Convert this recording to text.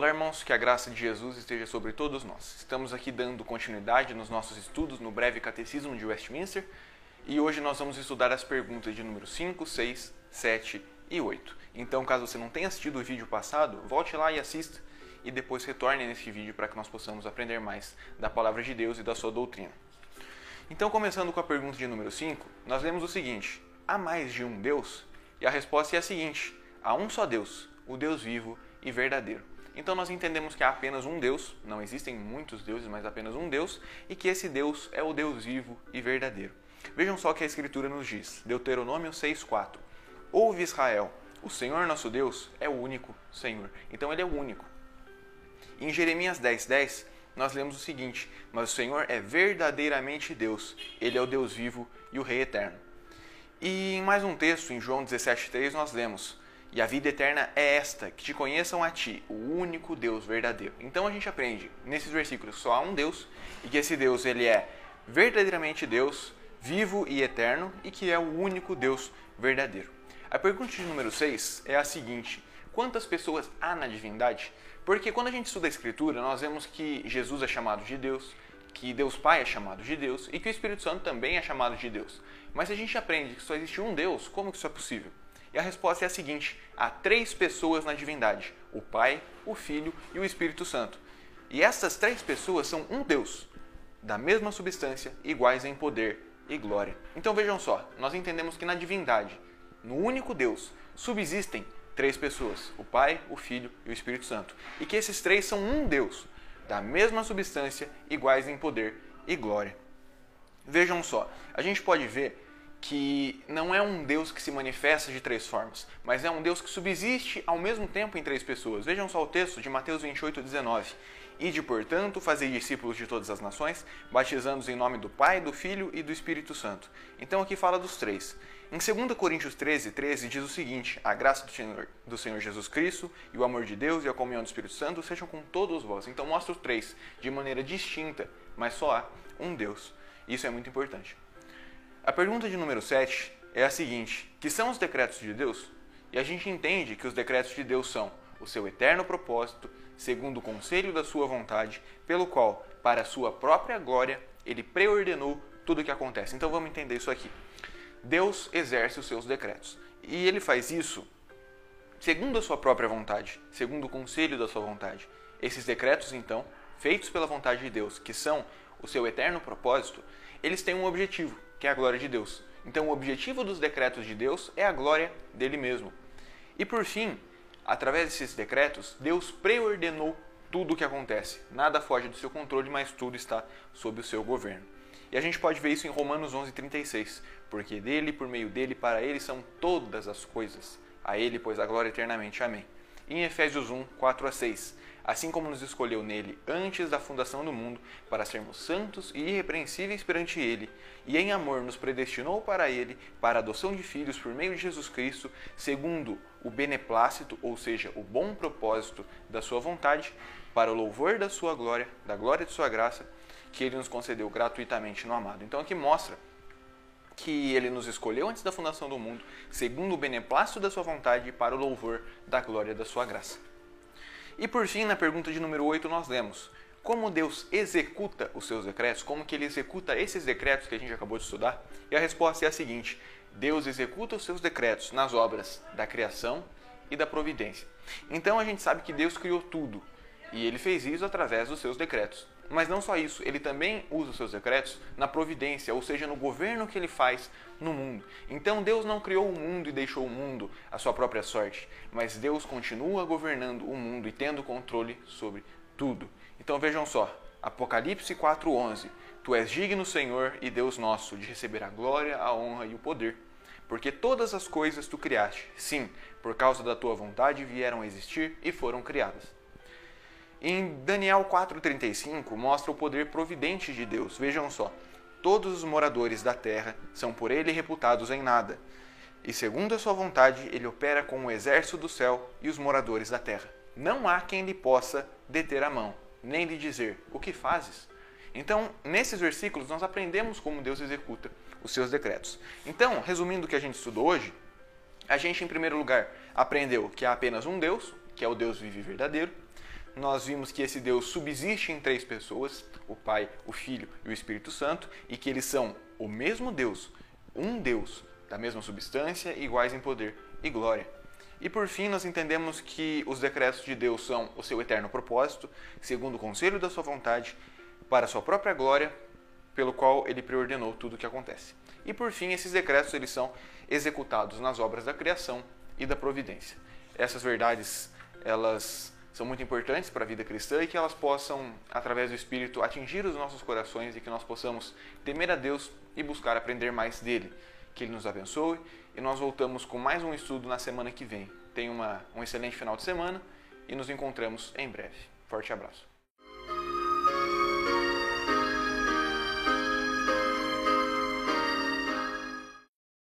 Olá, irmãos, que a graça de Jesus esteja sobre todos nós. Estamos aqui dando continuidade nos nossos estudos no breve catecismo de Westminster e hoje nós vamos estudar as perguntas de número 5, 6, 7 e 8. Então, caso você não tenha assistido o vídeo passado, volte lá e assista e depois retorne nesse vídeo para que nós possamos aprender mais da palavra de Deus e da sua doutrina. Então, começando com a pergunta de número 5, nós lemos o seguinte: há mais de um Deus? E a resposta é a seguinte: há um só Deus, o Deus vivo e verdadeiro. Então nós entendemos que há apenas um Deus, não existem muitos deuses, mas apenas um Deus, e que esse Deus é o Deus vivo e verdadeiro. Vejam só o que a Escritura nos diz, Deuteronômio 6,4. Ouve Israel, o Senhor nosso Deus é o único Senhor. Então ele é o único. Em Jeremias 10,10, 10, nós lemos o seguinte: Mas o Senhor é verdadeiramente Deus, ele é o Deus vivo e o Rei eterno. E em mais um texto, em João 17,3, nós lemos: e a vida eterna é esta, que te conheçam a ti, o único Deus verdadeiro. Então a gente aprende nesses versículos só há um Deus e que esse Deus ele é verdadeiramente Deus, vivo e eterno e que é o único Deus verdadeiro. A pergunta de número 6 é a seguinte: quantas pessoas há na divindade? Porque quando a gente estuda a Escritura, nós vemos que Jesus é chamado de Deus, que Deus Pai é chamado de Deus e que o Espírito Santo também é chamado de Deus. Mas se a gente aprende que só existe um Deus, como que isso é possível? E a resposta é a seguinte: há três pessoas na divindade: o Pai, o Filho e o Espírito Santo. E essas três pessoas são um Deus, da mesma substância, iguais em poder e glória. Então vejam só, nós entendemos que na divindade, no único Deus, subsistem três pessoas: o Pai, o Filho e o Espírito Santo. E que esses três são um Deus, da mesma substância, iguais em poder e glória. Vejam só, a gente pode ver que não é um Deus que se manifesta de três formas, mas é um Deus que subsiste ao mesmo tempo em três pessoas. Vejam só o texto de Mateus 28, 19. Ide, portanto, fazei discípulos de todas as nações, batizando-os em nome do Pai, do Filho e do Espírito Santo. Então aqui fala dos três. Em 2 Coríntios 13, 13 diz o seguinte: A graça do Senhor, do Senhor Jesus Cristo e o amor de Deus e a comunhão do Espírito Santo sejam com todos vós. Então mostra os três de maneira distinta, mas só há um Deus. Isso é muito importante. A pergunta de número 7 é a seguinte: que são os decretos de Deus? E a gente entende que os decretos de Deus são o seu eterno propósito, segundo o conselho da sua vontade, pelo qual, para a sua própria glória, ele preordenou tudo o que acontece. Então vamos entender isso aqui. Deus exerce os seus decretos. E ele faz isso segundo a sua própria vontade, segundo o conselho da sua vontade. Esses decretos, então, feitos pela vontade de Deus, que são o seu eterno propósito, eles têm um objetivo, que é a glória de Deus. Então, o objetivo dos decretos de Deus é a glória dele mesmo. E por fim, através desses decretos, Deus preordenou tudo o que acontece. Nada foge do seu controle, mas tudo está sob o seu governo. E a gente pode ver isso em Romanos 11:36, porque dele, por meio dele, para ele são todas as coisas. A ele, pois, a glória eternamente. Amém. Em Efésios 1, 4 a 6, assim como nos escolheu nele antes da fundação do mundo, para sermos santos e irrepreensíveis perante ele, e em amor nos predestinou para ele, para a adoção de filhos por meio de Jesus Cristo, segundo o beneplácito, ou seja, o bom propósito da sua vontade, para o louvor da sua glória, da glória de sua graça, que ele nos concedeu gratuitamente no amado. Então aqui mostra que ele nos escolheu antes da fundação do mundo, segundo o beneplácito da sua vontade, para o louvor da glória da sua graça. E por fim, na pergunta de número 8, nós lemos: como Deus executa os seus decretos? Como que ele executa esses decretos que a gente acabou de estudar? E a resposta é a seguinte: Deus executa os seus decretos nas obras da criação e da providência. Então a gente sabe que Deus criou tudo e ele fez isso através dos seus decretos. Mas não só isso, ele também usa os seus decretos na providência, ou seja, no governo que ele faz no mundo. Então Deus não criou o mundo e deixou o mundo à sua própria sorte, mas Deus continua governando o mundo e tendo controle sobre tudo. Então vejam só, Apocalipse 4:11. Tu és digno, Senhor e Deus nosso, de receber a glória, a honra e o poder, porque todas as coisas tu criaste. Sim, por causa da tua vontade vieram a existir e foram criadas. Em Daniel 4,35 mostra o poder providente de Deus. Vejam só: todos os moradores da terra são por ele reputados em nada. E segundo a sua vontade, ele opera com o exército do céu e os moradores da terra. Não há quem lhe possa deter a mão, nem lhe dizer: O que fazes? Então, nesses versículos, nós aprendemos como Deus executa os seus decretos. Então, resumindo o que a gente estudou hoje, a gente, em primeiro lugar, aprendeu que há apenas um Deus, que é o Deus vivo e verdadeiro. Nós vimos que esse Deus subsiste em três pessoas, o Pai, o Filho e o Espírito Santo, e que eles são o mesmo Deus, um Deus, da mesma substância, iguais em poder e glória. E por fim, nós entendemos que os decretos de Deus são o seu eterno propósito, segundo o conselho da sua vontade, para a sua própria glória, pelo qual ele preordenou tudo o que acontece. E por fim, esses decretos eles são executados nas obras da criação e da providência. Essas verdades, elas são muito importantes para a vida cristã e que elas possam, através do Espírito, atingir os nossos corações e que nós possamos temer a Deus e buscar aprender mais dele. Que Ele nos abençoe e nós voltamos com mais um estudo na semana que vem. Tenha uma, um excelente final de semana e nos encontramos em breve. Forte abraço.